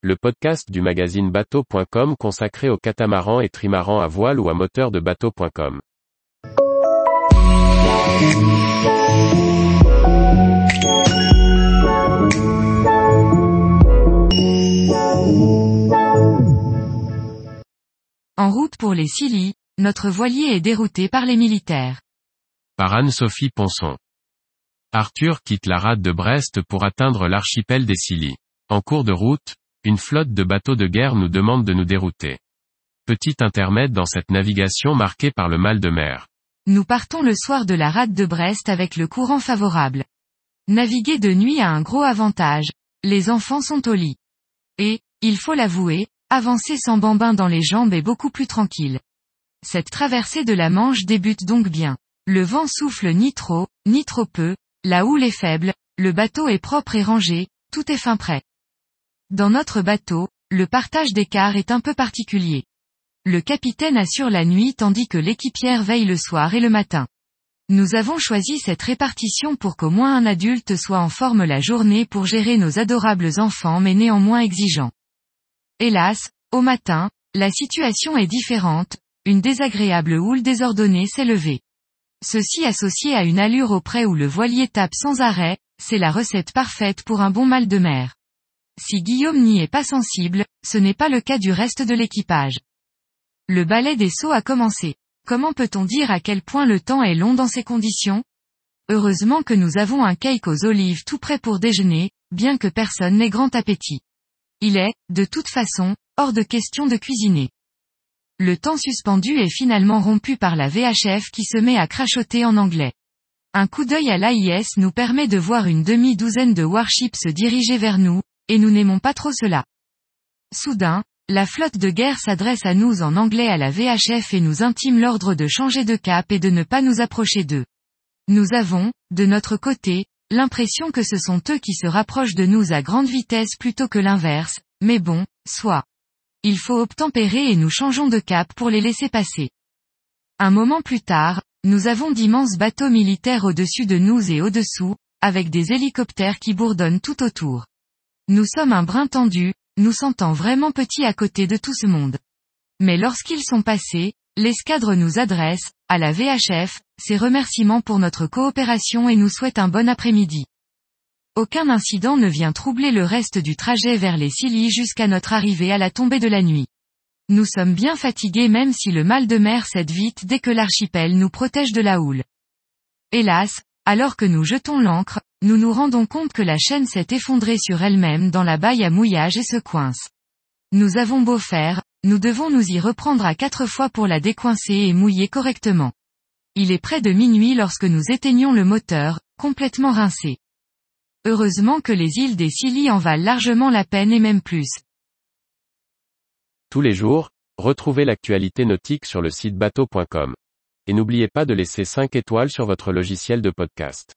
le podcast du magazine bateau.com consacré aux catamarans et trimarans à voile ou à moteur de bateau.com. En route pour les Scilly, notre voilier est dérouté par les militaires. Par Anne-Sophie Ponson. Arthur quitte la rade de Brest pour atteindre l'archipel des Scilly. En cours de route, une flotte de bateaux de guerre nous demande de nous dérouter. Petit intermède dans cette navigation marquée par le mal de mer. Nous partons le soir de la rade de Brest avec le courant favorable. Naviguer de nuit a un gros avantage. Les enfants sont au lit. Et, il faut l'avouer, avancer sans bambin dans les jambes est beaucoup plus tranquille. Cette traversée de la Manche débute donc bien. Le vent souffle ni trop, ni trop peu, la houle est faible, le bateau est propre et rangé, tout est fin prêt. Dans notre bateau, le partage des est un peu particulier. Le capitaine assure la nuit tandis que l'équipière veille le soir et le matin. Nous avons choisi cette répartition pour qu'au moins un adulte soit en forme la journée pour gérer nos adorables enfants mais néanmoins exigeants. Hélas, au matin, la situation est différente, une désagréable houle désordonnée s'est levée. Ceci associé à une allure auprès où le voilier tape sans arrêt, c'est la recette parfaite pour un bon mal de mer. Si Guillaume n'y est pas sensible, ce n'est pas le cas du reste de l'équipage. Le balai des sauts a commencé. Comment peut-on dire à quel point le temps est long dans ces conditions? Heureusement que nous avons un cake aux olives tout prêt pour déjeuner, bien que personne n'ait grand appétit. Il est, de toute façon, hors de question de cuisiner. Le temps suspendu est finalement rompu par la VHF qui se met à crachoter en anglais. Un coup d'œil à l'AIS nous permet de voir une demi-douzaine de warships se diriger vers nous, et nous n'aimons pas trop cela. Soudain, la flotte de guerre s'adresse à nous en anglais à la VHF et nous intime l'ordre de changer de cap et de ne pas nous approcher d'eux. Nous avons, de notre côté, l'impression que ce sont eux qui se rapprochent de nous à grande vitesse plutôt que l'inverse, mais bon, soit. Il faut obtempérer et nous changeons de cap pour les laisser passer. Un moment plus tard, nous avons d'immenses bateaux militaires au-dessus de nous et au-dessous, avec des hélicoptères qui bourdonnent tout autour. Nous sommes un brin tendu, nous sentant vraiment petits à côté de tout ce monde. Mais lorsqu'ils sont passés, l'escadre nous adresse, à la VHF, ses remerciements pour notre coopération et nous souhaite un bon après-midi. Aucun incident ne vient troubler le reste du trajet vers les Scilly jusqu'à notre arrivée à la tombée de la nuit. Nous sommes bien fatigués même si le mal de mer cède vite dès que l'archipel nous protège de la houle. Hélas, alors que nous jetons l'ancre, nous nous rendons compte que la chaîne s'est effondrée sur elle-même dans la baille à mouillage et se coince. Nous avons beau faire, nous devons nous y reprendre à quatre fois pour la décoincer et mouiller correctement. Il est près de minuit lorsque nous éteignons le moteur, complètement rincé. Heureusement que les îles des Scilly en valent largement la peine et même plus. Tous les jours, retrouvez l'actualité nautique sur le site bateau.com. Et n'oubliez pas de laisser 5 étoiles sur votre logiciel de podcast.